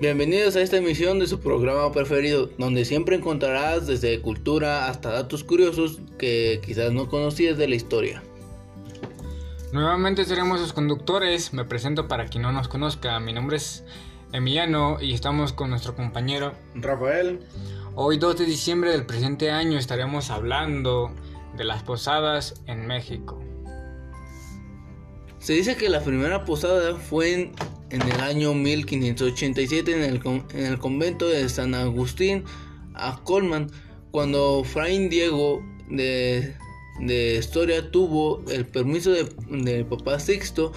Bienvenidos a esta emisión de su programa preferido, donde siempre encontrarás desde cultura hasta datos curiosos que quizás no conocías de la historia. Nuevamente seremos sus conductores, me presento para quien no nos conozca, mi nombre es Emiliano y estamos con nuestro compañero Rafael. Hoy 2 de diciembre del presente año estaremos hablando de las posadas en México. Se dice que la primera posada fue en en el año 1587 en el, en el convento de San Agustín a Colman, cuando Fray Diego de, de Historia tuvo el permiso de, de Papá Sixto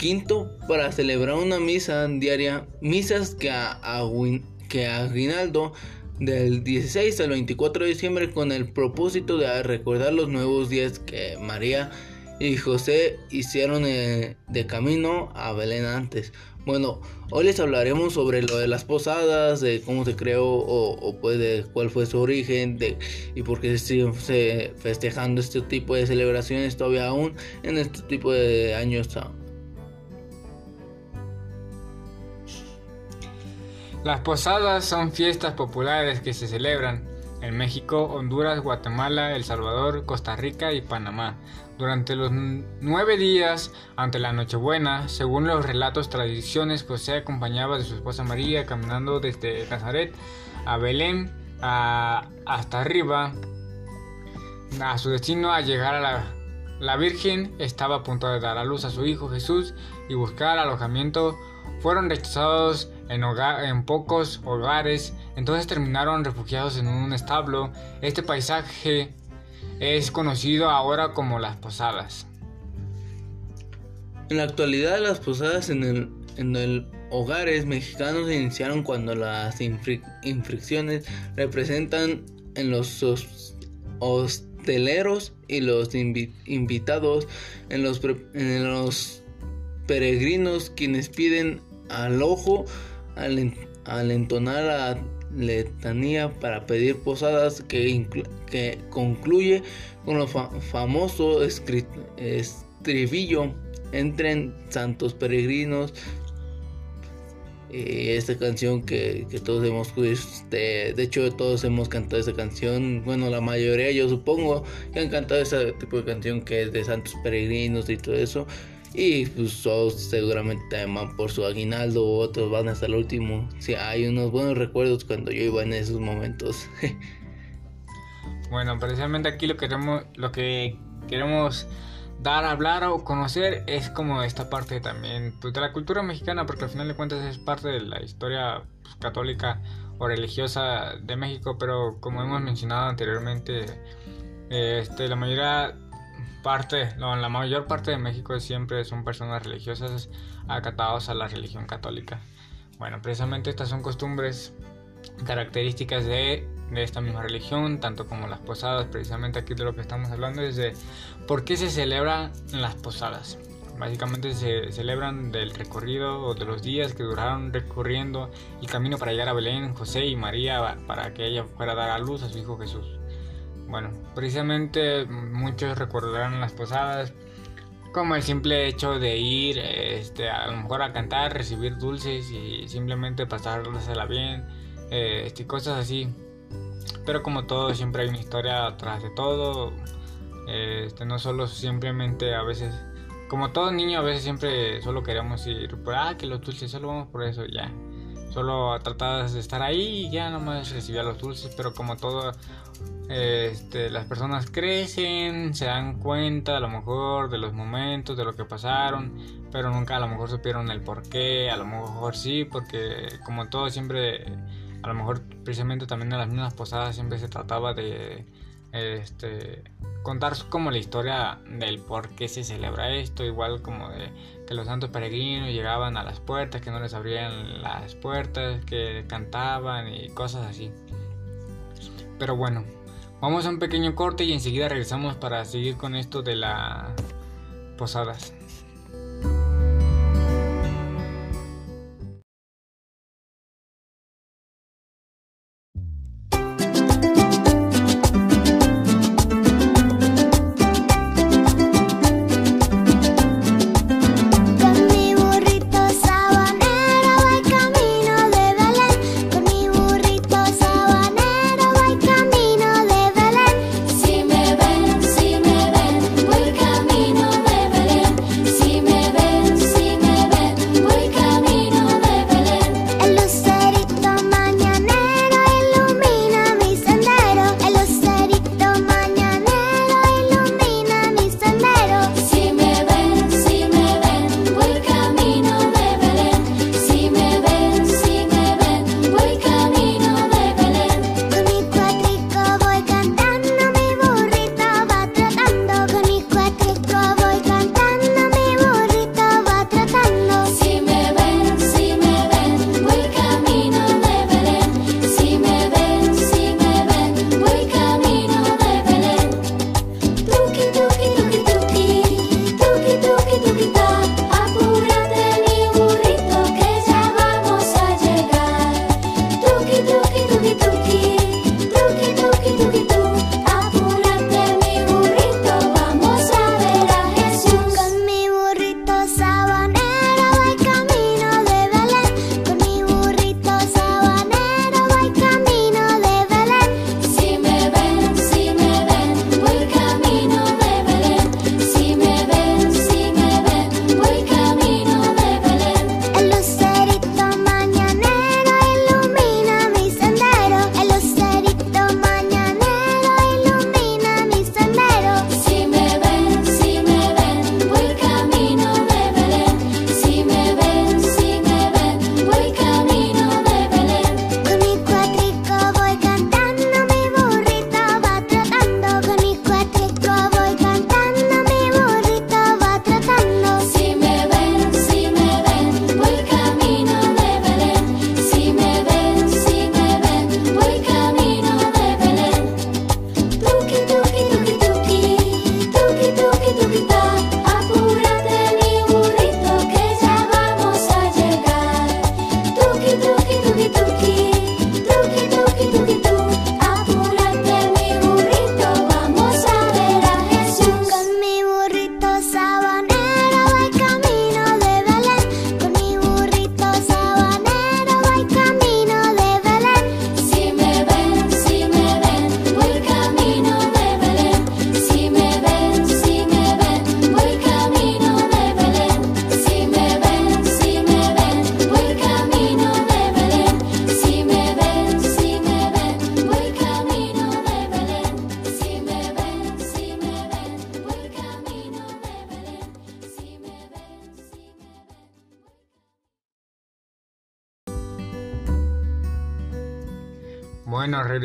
V para celebrar una misa diaria, misas que a, que a Aguinaldo del 16 al 24 de diciembre con el propósito de recordar los nuevos días que María y José hicieron eh, de camino a Belén antes. Bueno, hoy les hablaremos sobre lo de las posadas, de cómo se creó o, pues de cuál fue su origen de, y por qué se sigue festejando este tipo de celebraciones todavía aún en este tipo de años. Las posadas son fiestas populares que se celebran en México, Honduras, Guatemala, El Salvador, Costa Rica y Panamá. Durante los nueve días ante la Nochebuena, según los relatos tradiciones, José acompañaba de su esposa María caminando desde Nazaret a Belén hasta arriba a su destino a llegar a la, la Virgen estaba a punto de dar a luz a su hijo Jesús y buscar alojamiento fueron rechazados en, en, pocos hogares, entonces terminaron refugiados en un establo. Este paisaje es conocido ahora como las posadas. En la actualidad las posadas en el, en el hogares mexicanos se iniciaron cuando las infracciones representan en los hosteleros y los invitados, en los, en los peregrinos quienes piden al ojo al, entonar la letanía para pedir posadas que, que concluye con lo famoso estribillo entren santos peregrinos. Y esta canción que, todos hemos este, de hecho todos hemos cantado esa canción. Bueno la mayoría yo supongo que han cantado ese tipo de canción que es de santos peregrinos y todo eso y pues todos seguramente van por su aguinaldo, otros van hasta el último. Sí, hay unos buenos recuerdos cuando yo iba en esos momentos. bueno, precisamente aquí lo que queremos, lo que queremos dar, hablar o conocer es como esta parte también pues, de la cultura mexicana, porque al final de cuentas es parte de la historia pues, católica o religiosa de México, pero como hemos mencionado anteriormente, este, la mayoría parte, la mayor parte de México siempre son personas religiosas acatados a la religión católica. Bueno, precisamente estas son costumbres características de, de, esta misma religión, tanto como las posadas, precisamente aquí de lo que estamos hablando es de por qué se celebran las posadas. Básicamente se celebran del recorrido o de los días que duraron recorriendo el camino para llegar a Belén, José y María para que ella fuera a dar a luz a su hijo Jesús. Bueno, precisamente muchos recordarán las posadas como el simple hecho de ir este, a lo mejor a cantar, recibir dulces y simplemente pasársela bien, este, cosas así. Pero como todo, siempre hay una historia atrás de todo. Este, no solo simplemente a veces, como todo niño, a veces siempre solo queremos ir por, ah, que los dulces, solo vamos por eso, ya. Solo tratabas de estar ahí y ya nomás recibía los dulces, pero como todo, este, las personas crecen, se dan cuenta a lo mejor de los momentos, de lo que pasaron, pero nunca a lo mejor supieron el por qué, a lo mejor sí, porque como todo siempre, a lo mejor precisamente también en las mismas posadas siempre se trataba de este, contar como la historia del por qué se celebra esto, igual como de que los santos peregrinos llegaban a las puertas, que no les abrían las puertas, que cantaban y cosas así. Pero bueno, vamos a un pequeño corte y enseguida regresamos para seguir con esto de las posadas.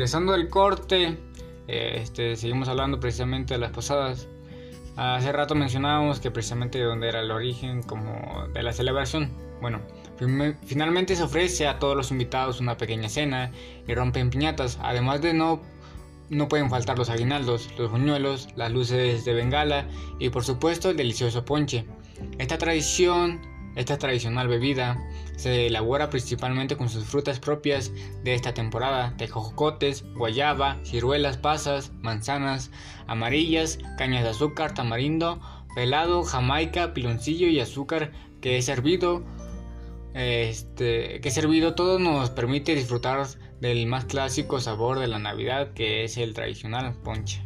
Regresando del corte, eh, este, seguimos hablando precisamente de las posadas. Hace rato mencionábamos que precisamente donde era el origen como de la celebración. Bueno, finalmente se ofrece a todos los invitados una pequeña cena y rompen piñatas, además de no no pueden faltar los aguinaldos, los buñuelos, las luces de bengala y por supuesto el delicioso ponche. Esta tradición, esta tradicional bebida, se elabora principalmente con sus frutas propias de esta temporada, tejocotes, guayaba, ciruelas, pasas, manzanas amarillas, cañas de azúcar, tamarindo, pelado, jamaica, piloncillo y azúcar que es servido este, que servido todo nos permite disfrutar del más clásico sabor de la Navidad que es el tradicional ponche.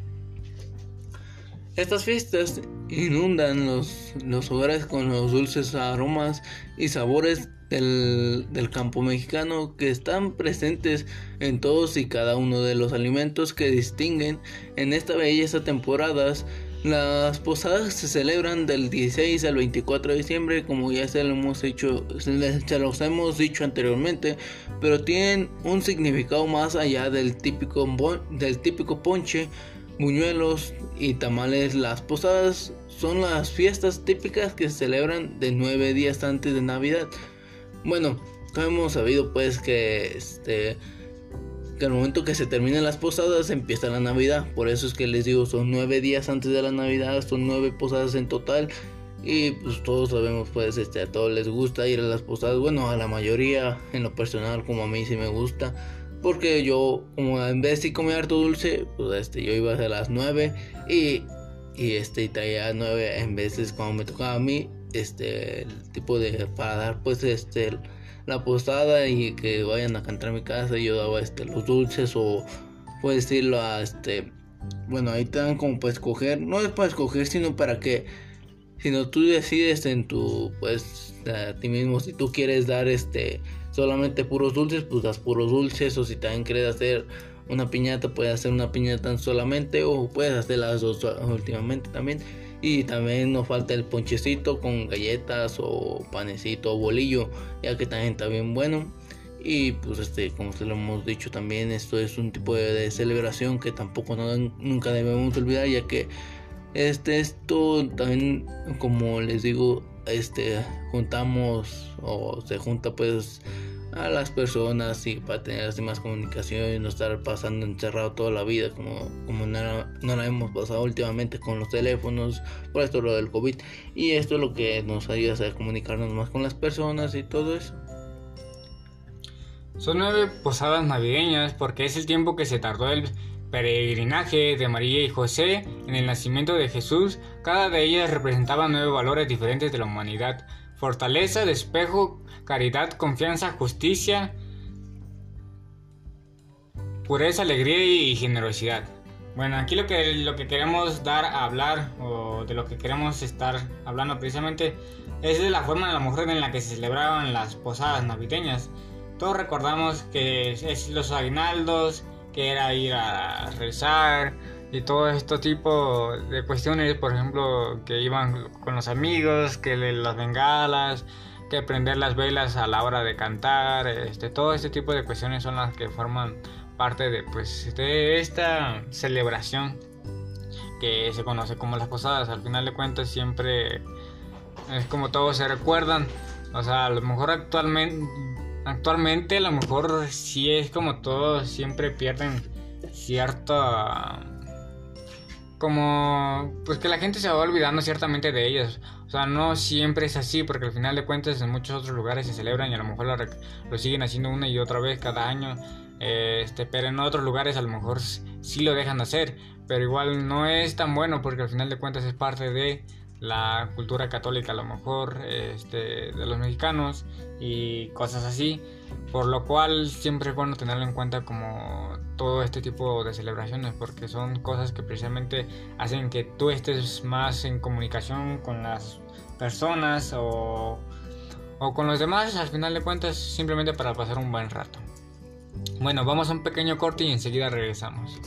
Estas fiestas inundan los, los hogares con los dulces aromas y sabores del, del, campo mexicano que están presentes en todos y cada uno de los alimentos que distinguen en esta belleza temporadas las posadas se celebran del 16 al 24 de diciembre, como ya se lo hemos hecho, se los hemos dicho anteriormente, pero tienen un significado más allá del típico, del típico ponche, buñuelos y tamales. Las posadas son las fiestas típicas que se celebran de nueve días antes de Navidad. Bueno, hemos sabido pues que este que al momento que se terminen las posadas empieza la Navidad. Por eso es que les digo, son nueve días antes de la Navidad, son nueve posadas en total. Y pues todos sabemos, pues este, a todos les gusta ir a las posadas. Bueno, a la mayoría, en lo personal, como a mí sí me gusta. Porque yo, como en vez de comer harto dulce, pues este, yo iba a las nueve y, y este, y traía nueve en veces cuando me tocaba a mí, este, el tipo de, para dar pues este, la posada y que vayan a cantar a mi casa yo daba este los dulces o puedes decirlo a este bueno ahí te dan como para escoger no es para escoger sino para que sino tú decides en tu pues a ti mismo si tú quieres dar este solamente puros dulces pues das puros dulces o si también quieres hacer una piñata puedes hacer una piñata solamente o puedes hacer las dos últimamente también y también nos falta el ponchecito con galletas o panecito o bolillo, ya que también está bien bueno. Y pues este, como se lo hemos dicho también, esto es un tipo de, celebración que tampoco nunca debemos olvidar, ya que este esto también como les digo, este juntamos o se junta pues a las personas y para tener así más comunicación y no estar pasando encerrado toda la vida como, como no, no la hemos pasado últimamente con los teléfonos, por esto lo del COVID. Y esto es lo que nos ayuda a comunicarnos más con las personas y todo eso. Son nueve posadas navideñas porque es el tiempo que se tardó el peregrinaje de María y José en el nacimiento de Jesús. Cada de ellas representaba nueve valores diferentes de la humanidad fortaleza, despejo, caridad, confianza, justicia, pureza, alegría y generosidad. Bueno, aquí lo que, lo que queremos dar a hablar o de lo que queremos estar hablando precisamente es de la forma de la mujer en la que se celebraban las posadas navideñas. Todos recordamos que es los aguinaldos, que era ir a rezar, y todo este tipo de cuestiones, por ejemplo, que iban con los amigos, que las bengalas, que prender las velas a la hora de cantar, este, todo este tipo de cuestiones son las que forman parte de, pues, de esta celebración que se conoce como las posadas. Al final de cuentas siempre es como todos se recuerdan, o sea, a lo mejor actualmente, actualmente a lo mejor sí es como todos siempre pierden cierta como pues que la gente se va olvidando ciertamente de ellas. O sea, no siempre es así, porque al final de cuentas en muchos otros lugares se celebran y a lo mejor lo, siguen haciendo una y otra vez cada año. Este, pero en otros lugares a lo mejor sí lo dejan de hacer, pero igual no es tan bueno porque al final de cuentas es parte de la cultura católica a lo mejor este, de los mexicanos y cosas así. Por lo cual siempre es bueno tenerlo en cuenta como todo este tipo de celebraciones porque son cosas que precisamente hacen que tú estés más en comunicación con las personas o, o con los demás al final de cuentas simplemente para pasar un buen rato. Bueno, vamos a un pequeño corte y enseguida regresamos.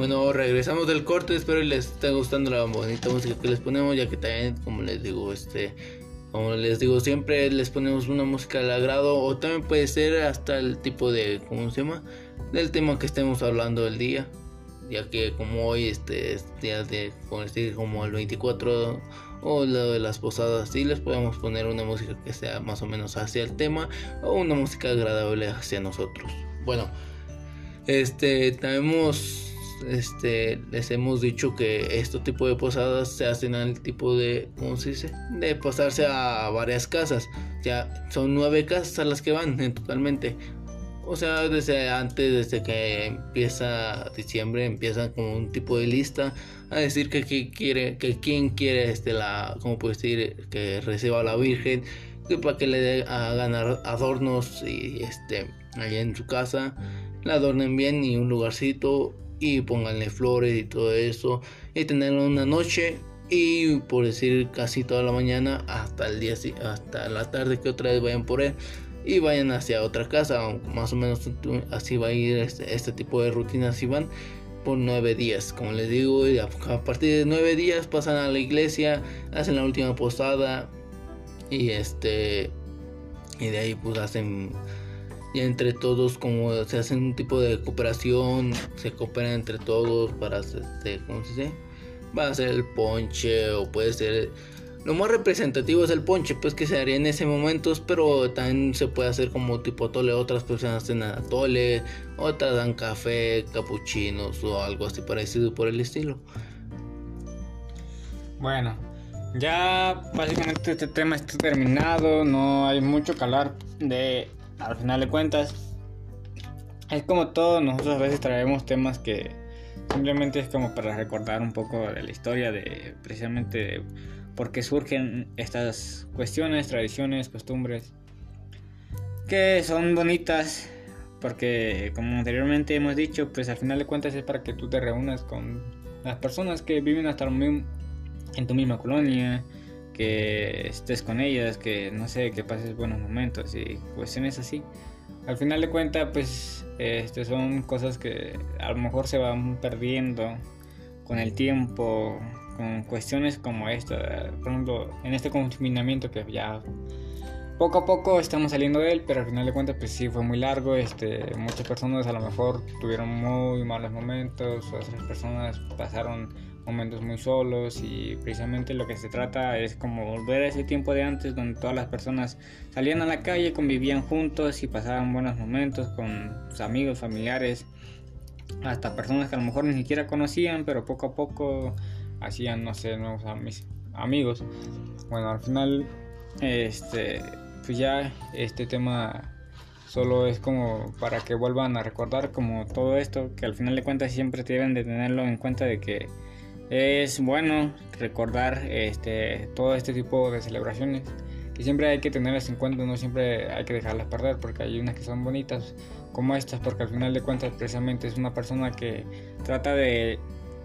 Bueno, regresamos del corte, espero les esté gustando la bonita música que les ponemos, ya que también, como les digo, este, como les digo siempre, les ponemos una música al agrado, o también puede ser hasta el tipo de, ¿cómo se llama? Del tema que estemos hablando el día, ya que como hoy, este, es día de, como, como el 24 o lo de las posadas, sí les podemos poner una música que sea más o menos hacia el tema, o una música agradable hacia nosotros. Bueno, este, tenemos este, les hemos dicho que este tipo de posadas se hacen al tipo de, ¿cómo se dice? De pasarse a varias casas. Ya son nueve casas a las que van totalmente. O sea, desde antes, desde que empieza diciembre, empiezan como un tipo de lista a decir que, quiere, que quién quiere, este, la, ¿cómo puedo decir? Que reciba a la Virgen, que para que le hagan adornos y este, allá en su casa, la adornen bien y un lugarcito y pónganle flores y todo eso y tenerlo una noche y por decir casi toda la mañana hasta el día hasta la tarde que otra vez vayan por él y vayan hacia otra casa más o menos así va a ir este, este tipo de rutinas y van por nueve días como les digo y a, partir de nueve días pasan a la iglesia hacen la última posada y este y de ahí pues hacen y entre todos como se hacen un tipo de cooperación, se cooperan entre todos para este, ¿cómo se dice? Va a ser el ponche o puede ser lo más representativo es el ponche, pues que se haría en ese momento, pero también se puede hacer como tipo tole, otras personas hacen tole, otras dan café, capuchinos o algo así parecido por el estilo. Bueno, ya básicamente este tema está terminado, no hay mucho que hablar de al final de cuentas, es como todo, nosotros a veces traemos temas que simplemente es como para recordar un poco de la historia de precisamente por qué surgen estas cuestiones, tradiciones, costumbres, que son bonitas, porque como anteriormente hemos dicho, pues al final de cuentas es para que tú te reúnas con las personas que viven hasta en tu misma colonia, que estés con ellas, que no sé, que pases buenos momentos y cuestiones así. Al final de cuentas, pues este, son cosas que a lo mejor se van perdiendo con el tiempo, con cuestiones como esta. Por ejemplo, en este confinamiento que ya poco a poco estamos saliendo de él, pero al final de cuentas, pues sí, fue muy largo. Este, muchas personas a lo mejor tuvieron muy malos momentos, otras personas pasaron momentos muy solos y precisamente lo que se trata es como volver a ese tiempo de antes donde todas las personas salían a la calle, convivían juntos y pasaban buenos momentos con sus amigos, familiares, hasta personas que a lo mejor ni siquiera conocían, pero poco a poco hacían, no sé, nuevos amigos. Bueno, al final, este, pues ya este tema solo es como para que vuelvan a recordar como todo esto, que al final de cuentas siempre deben de tenerlo en cuenta de que es bueno recordar este, todo este tipo de celebraciones. Y siempre hay que tenerlas en cuenta, no siempre hay que dejarlas perder porque hay unas que son bonitas como estas porque al final de cuentas precisamente es una persona que trata de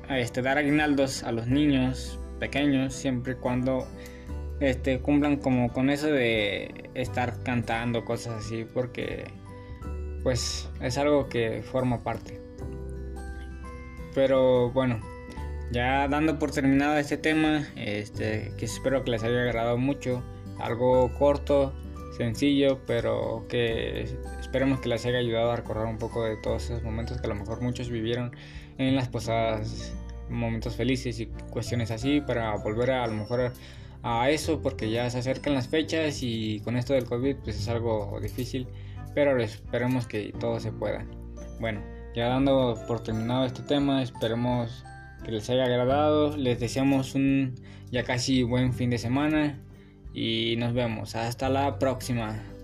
este, dar aguinaldos a los niños pequeños siempre y cuando este, cumplan como con eso de estar cantando cosas así porque pues es algo que forma parte. Pero bueno ya dando por terminado este tema, este, que espero que les haya agradado mucho, algo corto, sencillo, pero que esperemos que les haya ayudado a recordar un poco de todos esos momentos que a lo mejor muchos vivieron en las posadas, momentos felices y cuestiones así, para volver a, a lo mejor a eso, porque ya se acercan las fechas y con esto del COVID pues es algo difícil, pero esperemos que todo se pueda. Bueno, ya dando por terminado este tema, esperemos que les haya agradado. Les deseamos un ya casi buen fin de semana y nos vemos. Hasta la próxima.